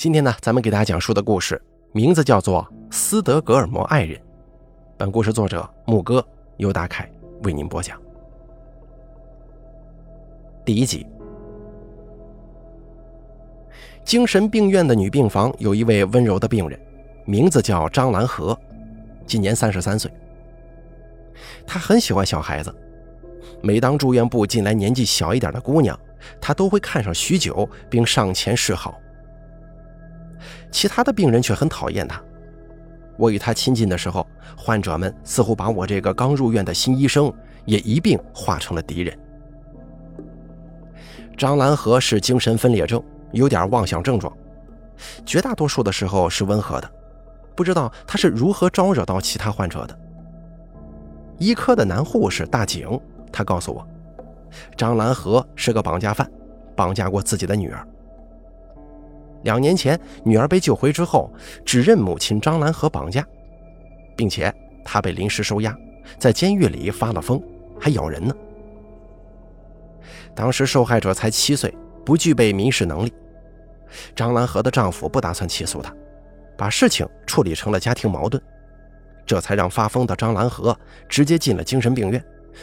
今天呢，咱们给大家讲述的故事名字叫做《斯德哥尔摩爱人》。本故事作者牧歌由大凯为您播讲。第一集，精神病院的女病房有一位温柔的病人，名字叫张兰和，今年三十三岁。她很喜欢小孩子，每当住院部进来年纪小一点的姑娘，她都会看上许久，并上前示好。其他的病人却很讨厌他。我与他亲近的时候，患者们似乎把我这个刚入院的新医生也一并化成了敌人。张兰和是精神分裂症，有点妄想症状，绝大多数的时候是温和的。不知道他是如何招惹到其他患者的。医科的男护士大井，他告诉我，张兰和是个绑架犯，绑架过自己的女儿。两年前，女儿被救回之后，指认母亲张兰和绑架，并且她被临时收押，在监狱里发了疯，还咬人呢。当时受害者才七岁，不具备民事能力。张兰和的丈夫不打算起诉她，把事情处理成了家庭矛盾。这才让发疯的张兰和直接进了精神病院，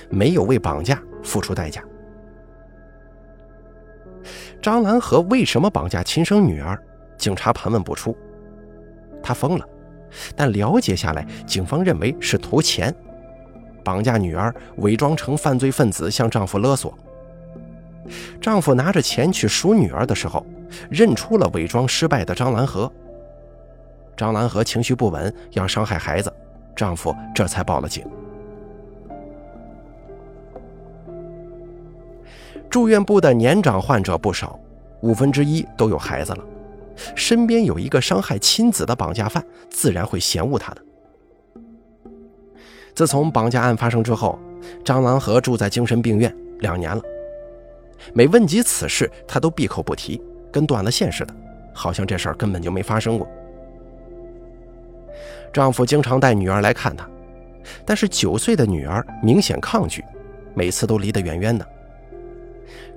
没有为绑架付出代价。张兰和为什么绑架亲生女儿？警察盘问不出。她疯了，但了解下来，警方认为是图钱，绑架女儿，伪装成犯罪分子向丈夫勒索。丈夫拿着钱去赎女儿的时候，认出了伪装失败的张兰和。张兰和情绪不稳，要伤害孩子。丈夫这才报了警。住院部的年长患者不少，五分之一都有孩子了。身边有一个伤害亲子的绑架犯，自然会嫌恶他的。自从绑架案发生之后，张兰和住在精神病院两年了。每问及此事，他都闭口不提，跟断了线似的，好像这事儿根本就没发生过。丈夫经常带女儿来看她，但是九岁的女儿明显抗拒，每次都离得远远的。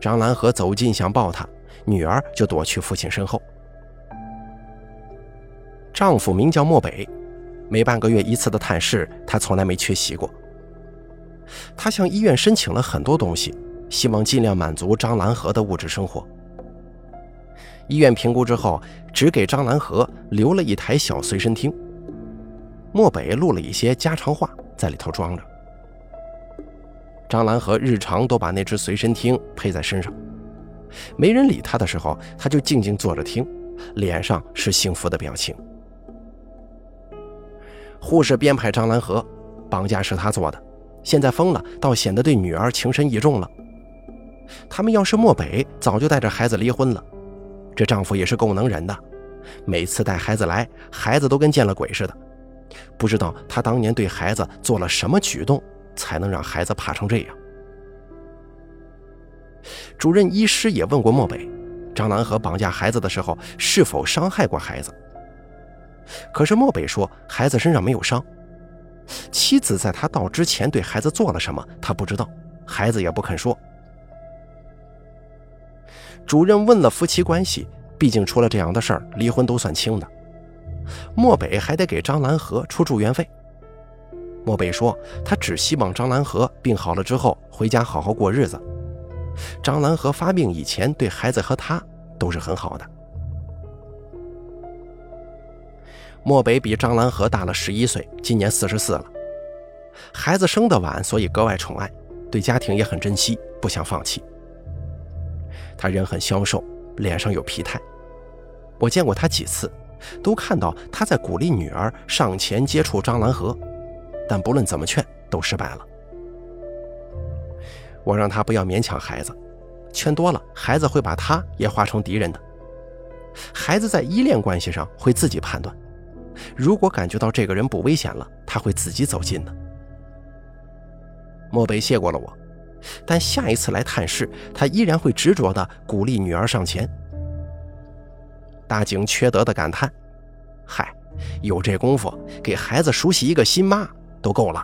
张兰和走近想抱她，女儿就躲去父亲身后。丈夫名叫漠北，每半个月一次的探视，他从来没缺席过。他向医院申请了很多东西，希望尽量满足张兰和的物质生活。医院评估之后，只给张兰和留了一台小随身听。漠北录了一些家常话在里头装着。张兰和日常都把那只随身听配在身上，没人理他的时候，他就静静坐着听，脸上是幸福的表情。护士编排张兰和，绑架是他做的，现在疯了，倒显得对女儿情深意重了。他们要是漠北，早就带着孩子离婚了。这丈夫也是够能忍的，每次带孩子来，孩子都跟见了鬼似的。不知道他当年对孩子做了什么举动，才能让孩子怕成这样。主任医师也问过漠北，张兰和绑架孩子的时候是否伤害过孩子。可是漠北说孩子身上没有伤，妻子在他到之前对孩子做了什么，他不知道，孩子也不肯说。主任问了夫妻关系，毕竟出了这样的事儿，离婚都算轻的。漠北还得给张兰和出住院费。漠北说：“他只希望张兰和病好了之后回家好好过日子。张兰和发病以前对孩子和他都是很好的。”漠北比张兰和大了十一岁，今年四十四了。孩子生得晚，所以格外宠爱，对家庭也很珍惜，不想放弃。他人很消瘦，脸上有疲态。我见过他几次。都看到他在鼓励女儿上前接触张兰和，但不论怎么劝都失败了。我让他不要勉强孩子，劝多了孩子会把他也化成敌人的。孩子在依恋关系上会自己判断，如果感觉到这个人不危险了，他会自己走近的。莫北谢过了我，但下一次来探视，他依然会执着地鼓励女儿上前。大井缺德的感叹：“嗨，有这功夫给孩子熟悉一个新妈都够了。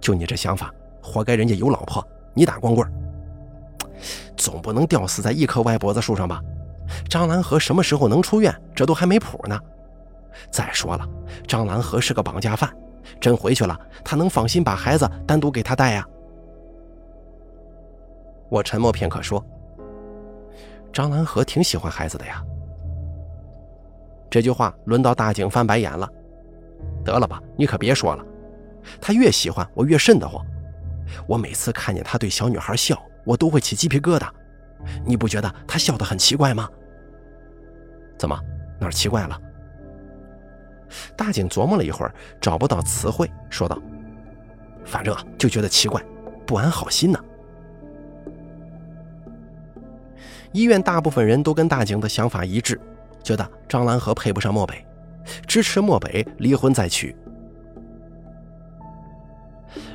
就你这想法，活该人家有老婆，你打光棍总不能吊死在一棵歪脖子树上吧？张兰和什么时候能出院，这都还没谱呢。再说了，张兰和是个绑架犯，真回去了，他能放心把孩子单独给他带呀？我沉默片刻说：“张兰和挺喜欢孩子的呀。”这句话轮到大警翻白眼了。得了吧，你可别说了，他越喜欢我越瘆得慌。我每次看见他对小女孩笑，我都会起鸡皮疙瘩。你不觉得他笑得很奇怪吗？怎么哪儿奇怪了？大景琢磨了一会儿，找不到词汇，说道：“反正啊，就觉得奇怪，不安好心呢。”医院大部分人都跟大景的想法一致，觉得张兰和配不上漠北，支持漠北离婚再娶。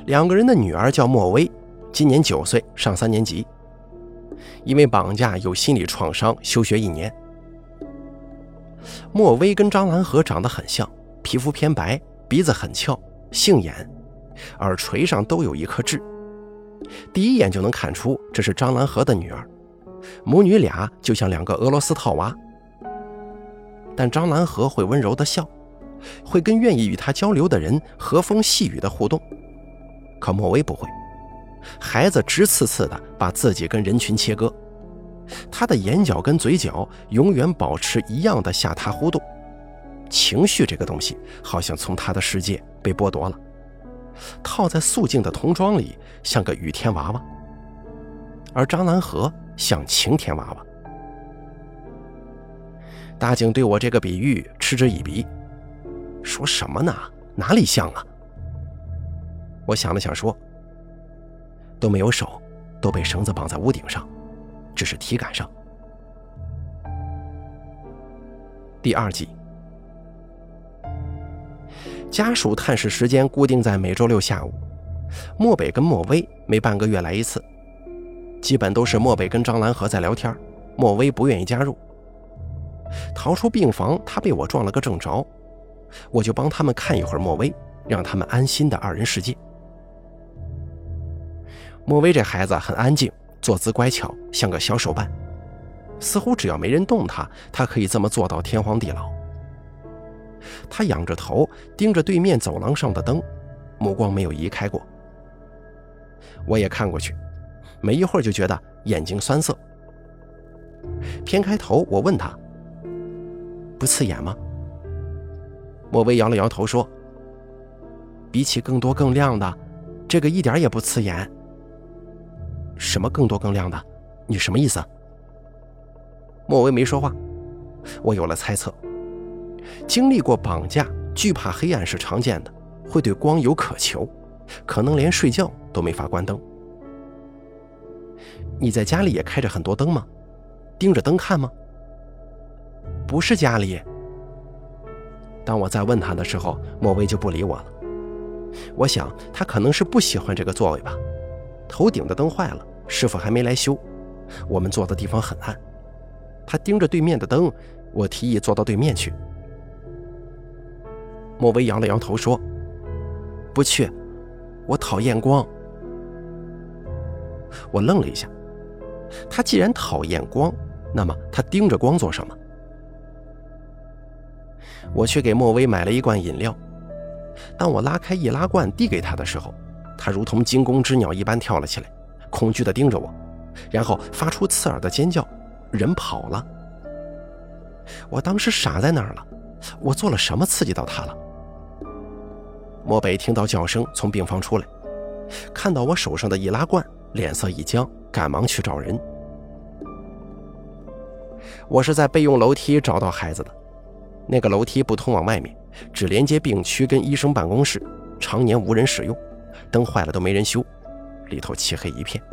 两个人的女儿叫莫薇，今年九岁，上三年级。因为绑架有心理创伤，休学一年。莫薇跟张兰和长得很像，皮肤偏白，鼻子很翘，杏眼，耳垂上都有一颗痣。第一眼就能看出这是张兰和的女儿，母女俩就像两个俄罗斯套娃。但张兰和会温柔的笑，会跟愿意与他交流的人和风细雨的互动，可莫薇不会。孩子直刺刺的把自己跟人群切割，他的眼角跟嘴角永远保持一样的下塌弧度，情绪这个东西好像从他的世界被剥夺了，套在素净的童装里像个雨天娃娃，而张兰和像晴天娃娃。大警对我这个比喻嗤之以鼻，说什么呢？哪里像啊？我想了想说。都没有手，都被绳子绑在屋顶上，只是体感上。第二季，家属探视时间固定在每周六下午，漠北跟莫威每半个月来一次，基本都是漠北跟张兰和在聊天，莫威不愿意加入。逃出病房，他被我撞了个正着，我就帮他们看一会儿莫威，让他们安心的二人世界。莫威这孩子很安静，坐姿乖巧，像个小手办，似乎只要没人动他，他可以这么做到天荒地老。他仰着头，盯着对面走廊上的灯，目光没有移开过。我也看过去，没一会儿就觉得眼睛酸涩。偏开头，我问他：“不刺眼吗？”莫威摇了摇头说：“比起更多更亮的，这个一点也不刺眼。”什么更多更亮的？你什么意思？莫威没说话。我有了猜测。经历过绑架，惧怕黑暗是常见的，会对光有渴求，可能连睡觉都没法关灯。你在家里也开着很多灯吗？盯着灯看吗？不是家里。当我在问他的时候，莫威就不理我了。我想他可能是不喜欢这个座位吧。头顶的灯坏了。师傅还没来修，我们坐的地方很暗。他盯着对面的灯，我提议坐到对面去。莫威摇了摇头说：“不去，我讨厌光。”我愣了一下，他既然讨厌光，那么他盯着光做什么？我去给莫威买了一罐饮料。当我拉开易拉罐递给他的时候，他如同惊弓之鸟一般跳了起来。恐惧地盯着我，然后发出刺耳的尖叫，人跑了。我当时傻在那儿了，我做了什么刺激到他了？漠北听到叫声，从病房出来，看到我手上的易拉罐，脸色一僵，赶忙去找人。我是在备用楼梯找到孩子的，那个楼梯不通往外面，只连接病区跟医生办公室，常年无人使用，灯坏了都没人修。里头漆黑一片。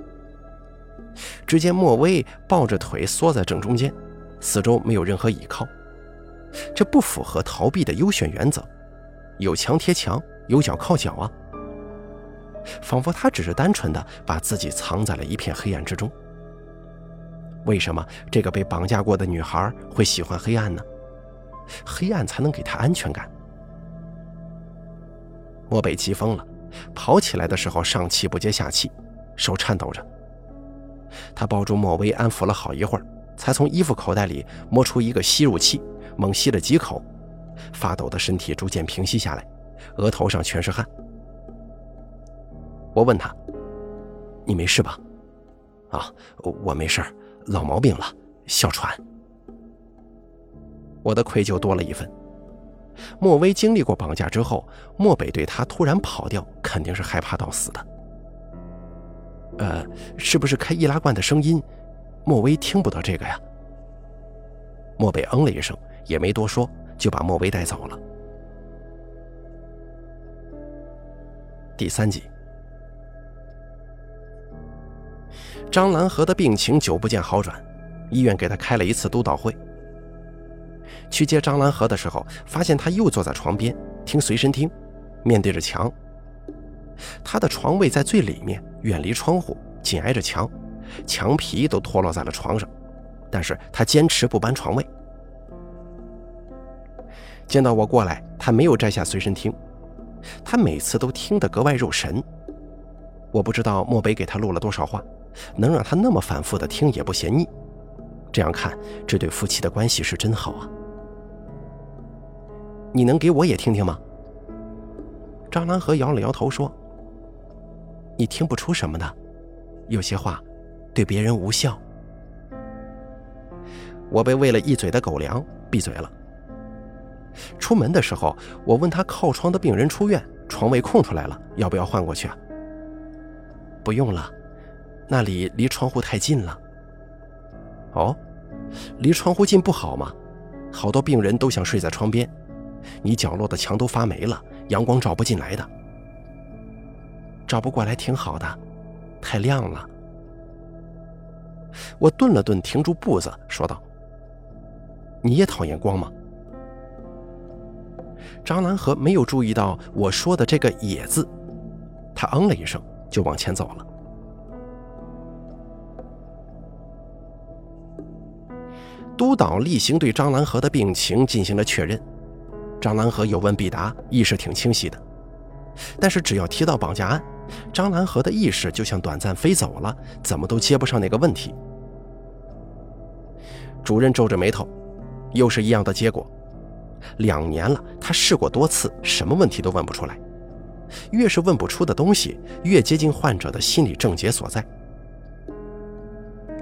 只见莫威抱着腿缩在正中间，四周没有任何倚靠，这不符合逃避的优选原则。有墙贴墙，有脚靠脚啊！仿佛他只是单纯的把自己藏在了一片黑暗之中。为什么这个被绑架过的女孩会喜欢黑暗呢？黑暗才能给她安全感。莫北急疯了。跑起来的时候上气不接下气，手颤抖着。他抱住莫威，安抚了好一会儿，才从衣服口袋里摸出一个吸入器，猛吸了几口，发抖的身体逐渐平息下来，额头上全是汗。我问他：“你没事吧？”“啊，我没事老毛病了，哮喘。”我的愧疚多了一分。莫威经历过绑架之后，莫北对他突然跑掉，肯定是害怕到死的。呃，是不是开易拉罐的声音，莫威听不到这个呀？莫北嗯了一声，也没多说，就把莫威带走了。第三集，张兰和的病情久不见好转，医院给他开了一次督导会。去接张兰和的时候，发现他又坐在床边听随身听，面对着墙。他的床位在最里面，远离窗户，紧挨着墙，墙皮都脱落在了床上。但是他坚持不搬床位。见到我过来，他没有摘下随身听，他每次都听得格外入神。我不知道漠北给他录了多少话，能让他那么反复的听也不嫌腻。这样看，这对夫妻的关系是真好啊。你能给我也听听吗？张兰和摇了摇头说：“你听不出什么的，有些话对别人无效。”我被喂了一嘴的狗粮，闭嘴了。出门的时候，我问他靠窗的病人出院，床位空出来了，要不要换过去？不用了，那里离窗户太近了。哦，离窗户近不好吗？好多病人都想睡在窗边。你角落的墙都发霉了，阳光照不进来的。照不过来挺好的，太亮了。我顿了顿，停住步子，说道：“你也讨厌光吗？”张兰和没有注意到我说的这个“也”字，他嗯了一声，就往前走了。督导例行对张兰和的病情进行了确认。张兰和有问必答，意识挺清晰的。但是只要提到绑架案，张兰和的意识就像短暂飞走了，怎么都接不上那个问题。主任皱着眉头，又是一样的结果。两年了，他试过多次，什么问题都问不出来。越是问不出的东西，越接近患者的心理症结所在。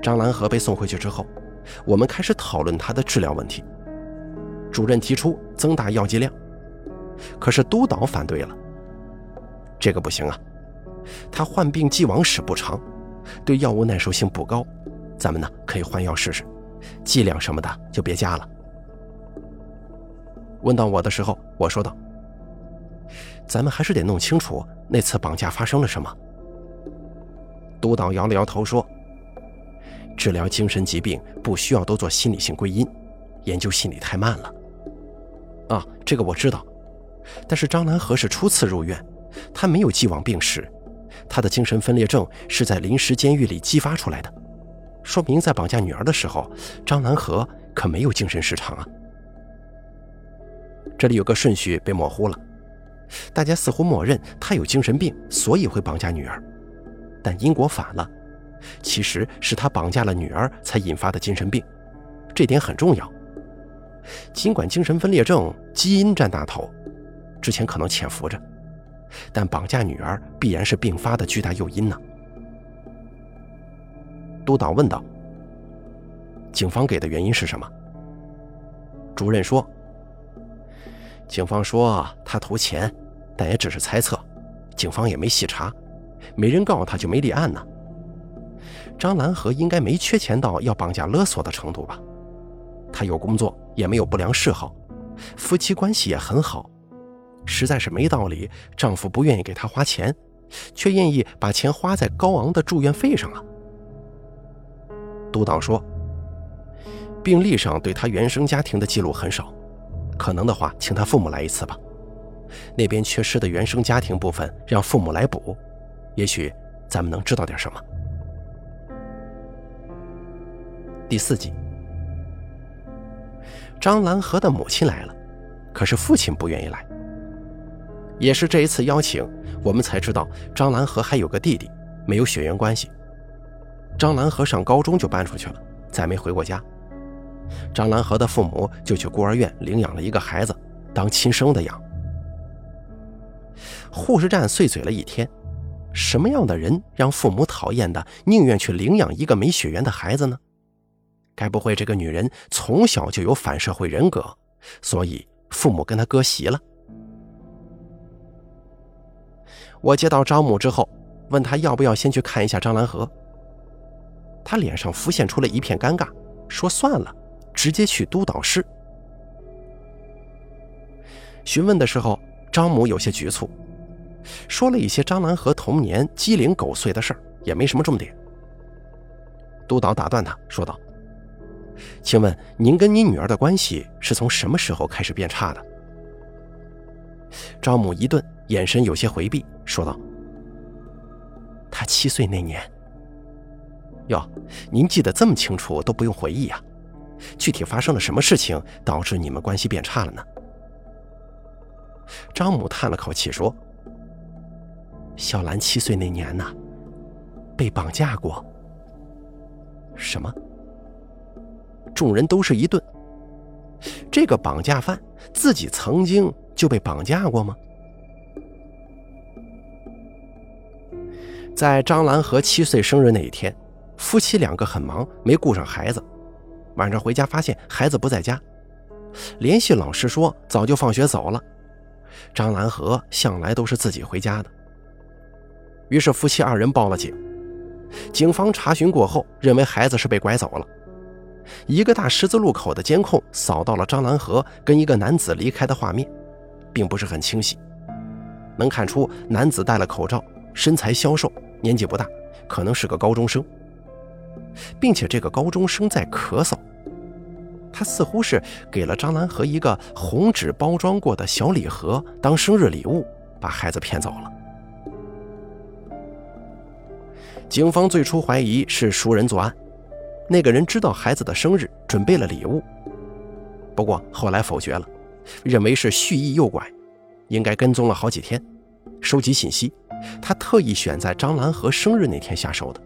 张兰和被送回去之后，我们开始讨论他的治疗问题。主任提出增大药剂量，可是督导反对了。这个不行啊，他患病既往史不长，对药物耐受性不高，咱们呢可以换药试试，剂量什么的就别加了。问到我的时候，我说道：“咱们还是得弄清楚那次绑架发生了什么。”督导摇了摇头说：“治疗精神疾病不需要都做心理性归因，研究心理太慢了。”啊，这个我知道，但是张南河是初次入院，他没有既往病史，他的精神分裂症是在临时监狱里激发出来的，说明在绑架女儿的时候，张南河可没有精神失常啊。这里有个顺序被模糊了，大家似乎默认他有精神病，所以会绑架女儿，但因果反了，其实是他绑架了女儿才引发的精神病，这点很重要。尽管精神分裂症基因占大头，之前可能潜伏着，但绑架女儿必然是病发的巨大诱因呢。督导问道：“警方给的原因是什么？”主任说：“警方说他图钱，但也只是猜测，警方也没细查，没人告他就没立案呢。张兰和应该没缺钱到要绑架勒索的程度吧？”他有工作，也没有不良嗜好，夫妻关系也很好，实在是没道理，丈夫不愿意给她花钱，却愿意把钱花在高昂的住院费上啊。督导说，病历上对她原生家庭的记录很少，可能的话，请她父母来一次吧，那边缺失的原生家庭部分让父母来补，也许咱们能知道点什么。第四集。张兰和的母亲来了，可是父亲不愿意来。也是这一次邀请，我们才知道张兰和还有个弟弟，没有血缘关系。张兰和上高中就搬出去了，再没回过家。张兰和的父母就去孤儿院领养了一个孩子，当亲生的养。护士站碎嘴了一天，什么样的人让父母讨厌的，宁愿去领养一个没血缘的孩子呢？该不会这个女人从小就有反社会人格，所以父母跟她割席了？我接到张母之后，问她要不要先去看一下张兰和。她脸上浮现出了一片尴尬，说算了。直接去督导室。询问的时候，张母有些局促，说了一些张兰和童年鸡零狗碎的事儿，也没什么重点。督导打断他说道：“请问您跟您女儿的关系是从什么时候开始变差的？”张母一顿，眼神有些回避，说道：“她七岁那年。”哟，您记得这么清楚，都不用回忆呀？具体发生了什么事情导致你们关系变差了呢？张母叹了口气说：“小兰七岁那年呢，被绑架过。”什么？众人都是一顿。这个绑架犯自己曾经就被绑架过吗？在张兰和七岁生日那一天，夫妻两个很忙，没顾上孩子。晚上回家发现孩子不在家，联系老师说早就放学走了。张兰和向来都是自己回家的，于是夫妻二人报了警。警方查询过后，认为孩子是被拐走了。一个大十字路口的监控扫到了张兰和跟一个男子离开的画面，并不是很清晰，能看出男子戴了口罩，身材消瘦，年纪不大，可能是个高中生，并且这个高中生在咳嗽。他似乎是给了张兰和一个红纸包装过的小礼盒当生日礼物，把孩子骗走了。警方最初怀疑是熟人作案，那个人知道孩子的生日，准备了礼物。不过后来否决了，认为是蓄意诱拐，应该跟踪了好几天，收集信息。他特意选在张兰和生日那天下手的。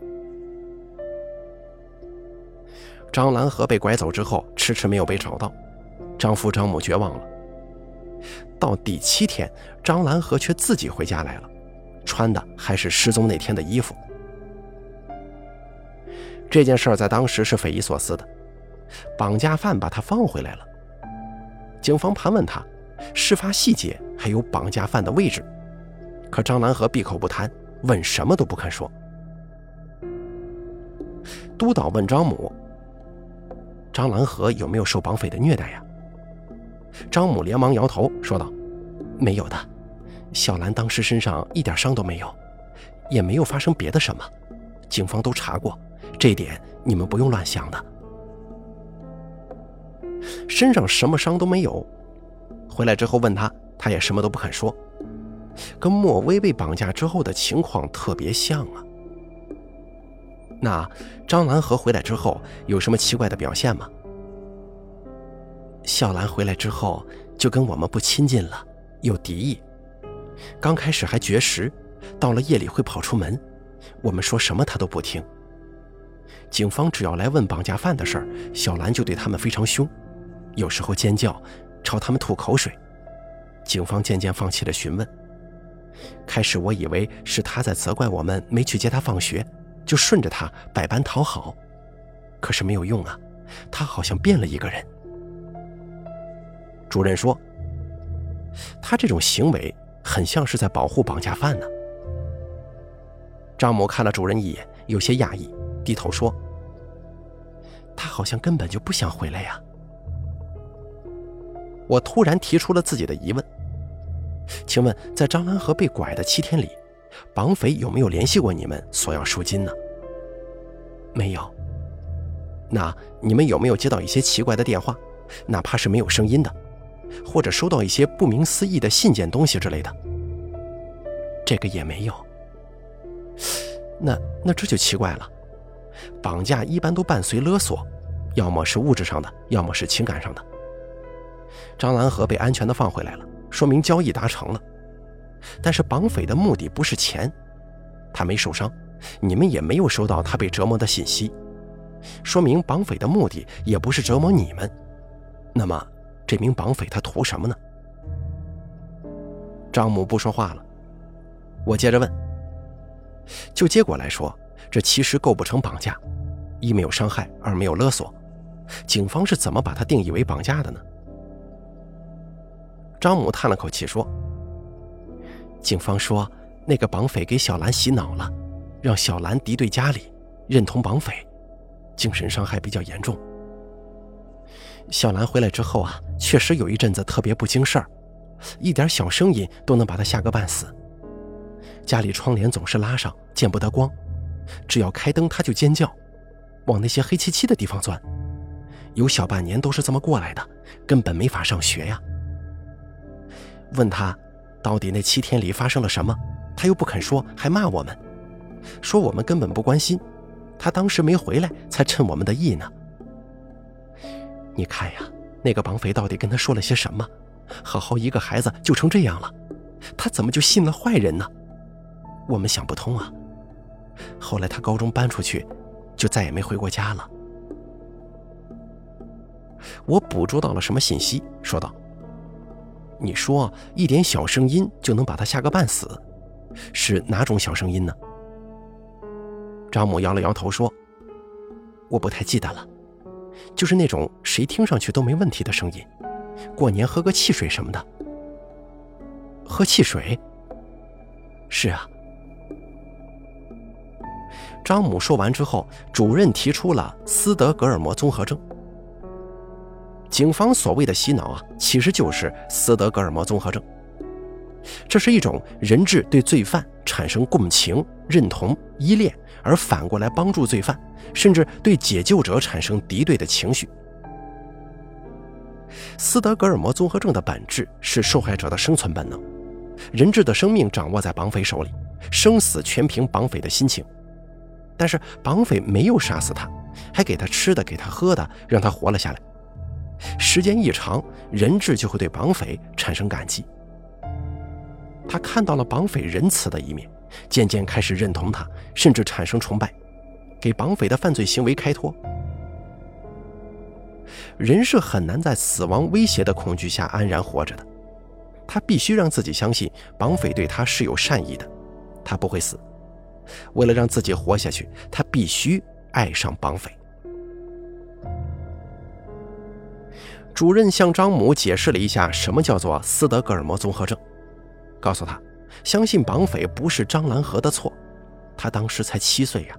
张兰和被拐走之后，迟迟没有被找到，张父张母绝望了。到第七天，张兰和却自己回家来了，穿的还是失踪那天的衣服。这件事在当时是匪夷所思的，绑架犯把他放回来了。警方盘问他，事发细节还有绑架犯的位置，可张兰和闭口不谈，问什么都不肯说。督导问张母。张兰和有没有受绑匪的虐待呀？张母连忙摇头说道：“没有的，小兰当时身上一点伤都没有，也没有发生别的什么。警方都查过，这点你们不用乱想的。身上什么伤都没有。回来之后问他，他也什么都不肯说，跟莫威被绑架之后的情况特别像啊。”那张兰和回来之后有什么奇怪的表现吗？小兰回来之后就跟我们不亲近了，有敌意。刚开始还绝食，到了夜里会跑出门，我们说什么他都不听。警方只要来问绑架犯的事儿，小兰就对他们非常凶，有时候尖叫，朝他们吐口水。警方渐渐放弃了询问。开始我以为是他在责怪我们没去接他放学。就顺着他百般讨好，可是没有用啊，他好像变了一个人。主任说，他这种行为很像是在保护绑架犯呢。张某看了主任一眼，有些讶异，低头说：“他好像根本就不想回来呀。”我突然提出了自己的疑问：“请问，在张兰和被拐的七天里？”绑匪有没有联系过你们索要赎金呢？没有。那你们有没有接到一些奇怪的电话，哪怕是没有声音的，或者收到一些不明思义的信件东西之类的？这个也没有。那那这就奇怪了。绑架一般都伴随勒索，要么是物质上的，要么是情感上的。张兰和被安全的放回来了，说明交易达成了。但是绑匪的目的不是钱，他没受伤，你们也没有收到他被折磨的信息，说明绑匪的目的也不是折磨你们。那么，这名绑匪他图什么呢？张母不说话了。我接着问：就结果来说，这其实构不成绑架，一没有伤害，二没有勒索。警方是怎么把他定义为绑架的呢？张母叹了口气说：“警方说，那个绑匪给小兰洗脑了，让小兰敌对家里，认同绑匪，精神伤害比较严重。小兰回来之后啊，确实有一阵子特别不经事儿，一点小声音都能把她吓个半死。家里窗帘总是拉上，见不得光，只要开灯他就尖叫，往那些黑漆漆的地方钻。”有小半年都是这么过来的，根本没法上学呀。问他，到底那七天里发生了什么，他又不肯说，还骂我们，说我们根本不关心，他当时没回来，才趁我们的意呢。你看呀，那个绑匪到底跟他说了些什么？好好一个孩子就成这样了，他怎么就信了坏人呢？我们想不通啊。后来他高中搬出去，就再也没回过家了。我捕捉到了什么信息？说道：“你说一点小声音就能把他吓个半死，是哪种小声音呢？”张母摇了摇头说：“我不太记得了，就是那种谁听上去都没问题的声音。过年喝个汽水什么的。喝汽水？是啊。”张母说完之后，主任提出了斯德哥尔摩综合症。警方所谓的洗脑啊，其实就是斯德哥尔摩综合症。这是一种人质对罪犯产生共情、认同、依恋，而反过来帮助罪犯，甚至对解救者产生敌对的情绪。斯德哥尔摩综合症的本质是受害者的生存本能，人质的生命掌握在绑匪手里，生死全凭绑匪的心情。但是绑匪没有杀死他，还给他吃的，给他喝的，让他活了下来。时间一长，人质就会对绑匪产生感激。他看到了绑匪仁慈的一面，渐渐开始认同他，甚至产生崇拜，给绑匪的犯罪行为开脱。人是很难在死亡威胁的恐惧下安然活着的，他必须让自己相信绑匪对他是有善意的，他不会死。为了让自己活下去，他必须爱上绑匪。主任向张母解释了一下什么叫做斯德哥尔摩综合症，告诉他，相信绑匪不是张兰和的错，他当时才七岁呀，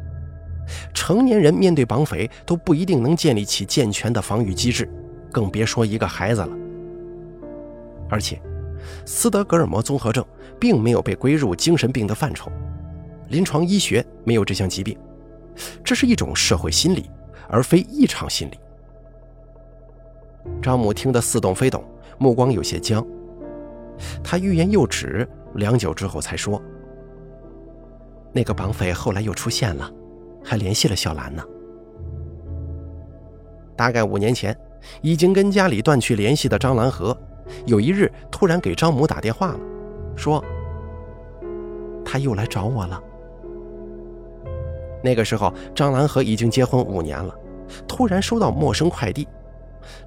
成年人面对绑匪都不一定能建立起健全的防御机制，更别说一个孩子了。而且，斯德哥尔摩综合症并没有被归入精神病的范畴，临床医学没有这项疾病，这是一种社会心理，而非异常心理。张母听得似懂非懂，目光有些僵。他欲言又止，良久之后才说：“那个绑匪后来又出现了，还联系了小兰呢。大概五年前，已经跟家里断去联系的张兰和，有一日突然给张母打电话了，说他又来找我了。那个时候，张兰和已经结婚五年了，突然收到陌生快递。”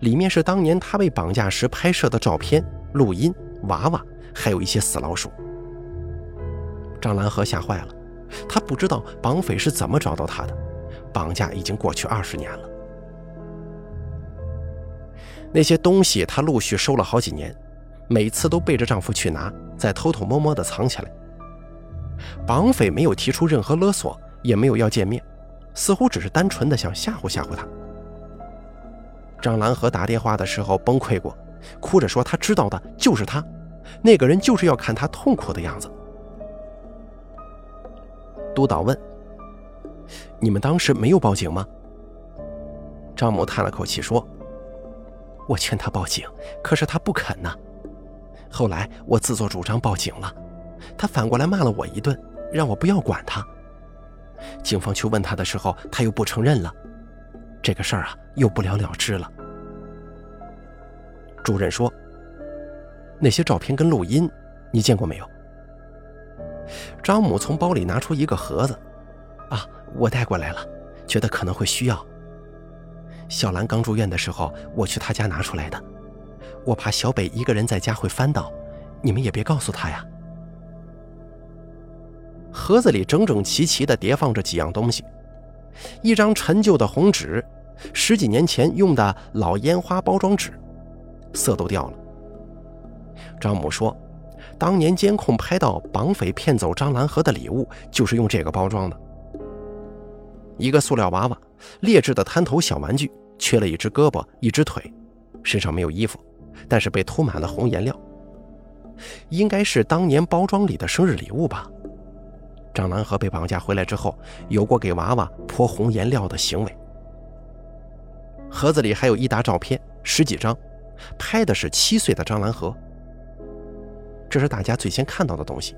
里面是当年她被绑架时拍摄的照片、录音、娃娃，还有一些死老鼠。张兰和吓坏了，他不知道绑匪是怎么找到他的。绑架已经过去二十年了，那些东西她陆续收了好几年，每次都背着丈夫去拿，再偷偷摸摸地藏起来。绑匪没有提出任何勒索，也没有要见面，似乎只是单纯的想吓唬吓唬他。张兰和打电话的时候崩溃过，哭着说他知道的就是他，那个人就是要看他痛苦的样子。督导问：“你们当时没有报警吗？”张某叹了口气说：“我劝他报警，可是他不肯呐。后来我自作主张报警了，他反过来骂了我一顿，让我不要管他。警方去问他的时候，他又不承认了。”这个事儿啊，又不了了之了。主任说：“那些照片跟录音，你见过没有？”张母从包里拿出一个盒子，啊，我带过来了，觉得可能会需要，小兰刚住院的时候，我去她家拿出来的。我怕小北一个人在家会翻到，你们也别告诉他呀。盒子里整整齐齐地叠放着几样东西：一张陈旧的红纸，十几年前用的老烟花包装纸，色都掉了。张母说，当年监控拍到绑匪骗走张兰和的礼物，就是用这个包装的。一个塑料娃娃，劣质的摊头小玩具，缺了一只胳膊，一只腿，身上没有衣服，但是被涂满了红颜料，应该是当年包装里的生日礼物吧。张兰和被绑架回来之后，有过给娃娃泼红颜料的行为。盒子里还有一沓照片，十几张，拍的是七岁的张兰和。这是大家最先看到的东西，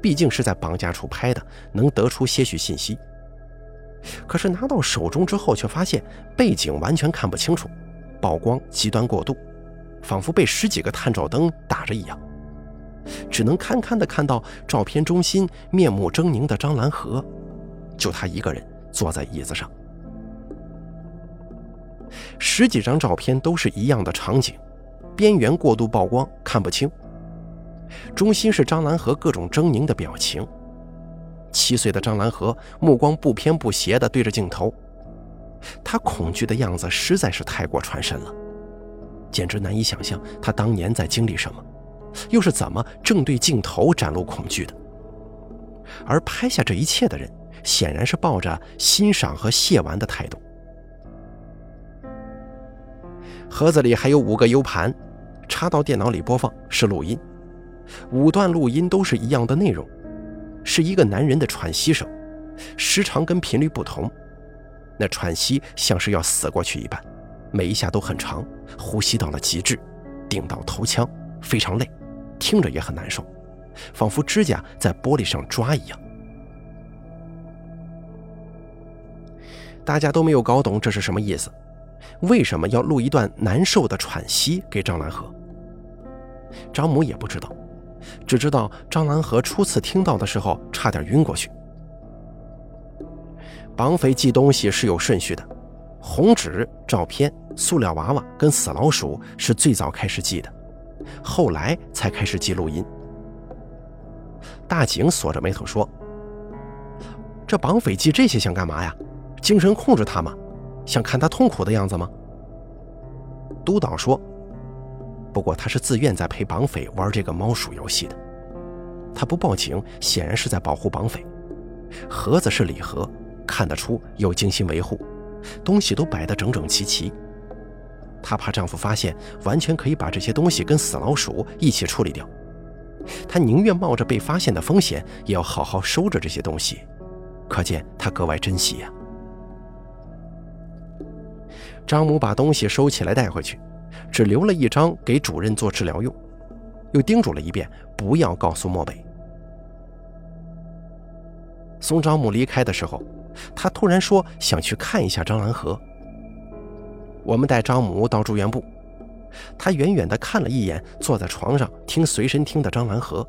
毕竟是在绑架处拍的，能得出些许信息。可是拿到手中之后，却发现背景完全看不清楚，曝光极端过度，仿佛被十几个探照灯打着一样。只能堪堪地看到照片中心面目狰狞的张兰和，就他一个人坐在椅子上。十几张照片都是一样的场景，边缘过度曝光，看不清。中心是张兰和各种狰狞的表情。七岁的张兰和目光不偏不斜地对着镜头，他恐惧的样子实在是太过传神了，简直难以想象他当年在经历什么，又是怎么正对镜头展露恐惧的。而拍下这一切的人，显然是抱着欣赏和亵玩的态度。盒子里还有五个 U 盘，插到电脑里播放是录音，五段录音都是一样的内容。是一个男人的喘息声，时长跟频率不同，那喘息像是要死过去一般，每一下都很长，呼吸到了极致，顶到头腔，非常累，听着也很难受，仿佛指甲在玻璃上抓一样。大家都没有搞懂这是什么意思，为什么要录一段难受的喘息给张兰和？张母也不知道。只知道张兰和初次听到的时候，差点晕过去。绑匪寄东西是有顺序的，红纸、照片、塑料娃娃跟死老鼠是最早开始寄的，后来才开始记录音。大景锁着眉头说：“这绑匪记这些想干嘛呀？精神控制他吗？想看他痛苦的样子吗？”督导说。不过他是自愿在陪绑匪玩这个猫鼠游戏的，他不报警显然是在保护绑匪。盒子是礼盒，看得出有精心维护，东西都摆得整整齐齐。她怕丈夫发现，完全可以把这些东西跟死老鼠一起处理掉。她宁愿冒着被发现的风险，也要好好收着这些东西，可见她格外珍惜呀。张母把东西收起来带回去。只留了一张给主任做治疗用，又叮嘱了一遍不要告诉漠北。送张母离开的时候，他突然说想去看一下张兰和。我们带张母到住院部，他远远地看了一眼坐在床上听随身听的张兰和。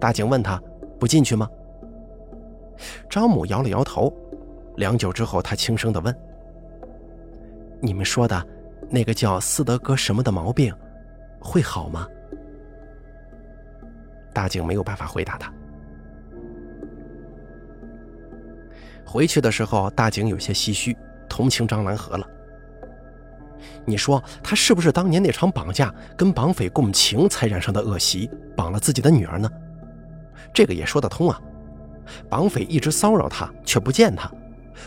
大警问他不进去吗？张母摇了摇头。良久之后，他轻声地问：“你们说的？”那个叫斯德哥什么的毛病，会好吗？大景没有办法回答他。回去的时候，大景有些唏嘘，同情张兰和了。你说他是不是当年那场绑架跟绑匪共情才染上的恶习，绑了自己的女儿呢？这个也说得通啊。绑匪一直骚扰他，却不见他，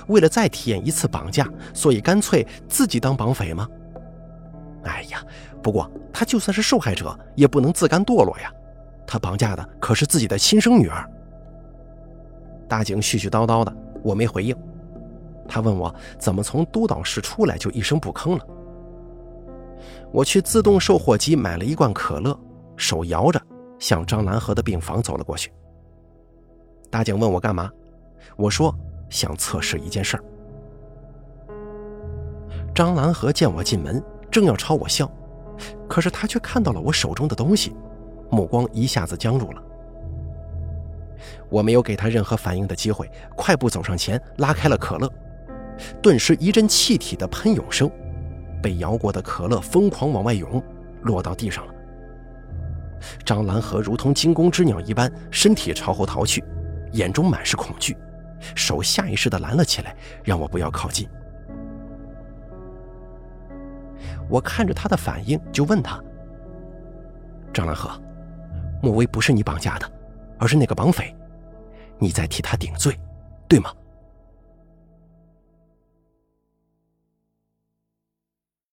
为了再体验一次绑架，所以干脆自己当绑匪吗？哎呀，不过他就算是受害者，也不能自甘堕落呀。他绑架的可是自己的亲生女儿。大警絮絮叨叨的，我没回应。他问我怎么从督导室出来就一声不吭了。我去自动售货机买了一罐可乐，手摇着向张兰和的病房走了过去。大警问我干嘛，我说想测试一件事儿。张兰和见我进门。正要朝我笑，可是他却看到了我手中的东西，目光一下子僵住了。我没有给他任何反应的机会，快步走上前，拉开了可乐。顿时一阵气体的喷涌声，被摇过的可乐疯狂往外涌，落到地上了。张兰和如同惊弓之鸟一般，身体朝后逃去，眼中满是恐惧，手下意识地拦了起来，让我不要靠近。我看着他的反应，就问他：“张兰和，莫威不是你绑架的，而是那个绑匪，你在替他顶罪，对吗？”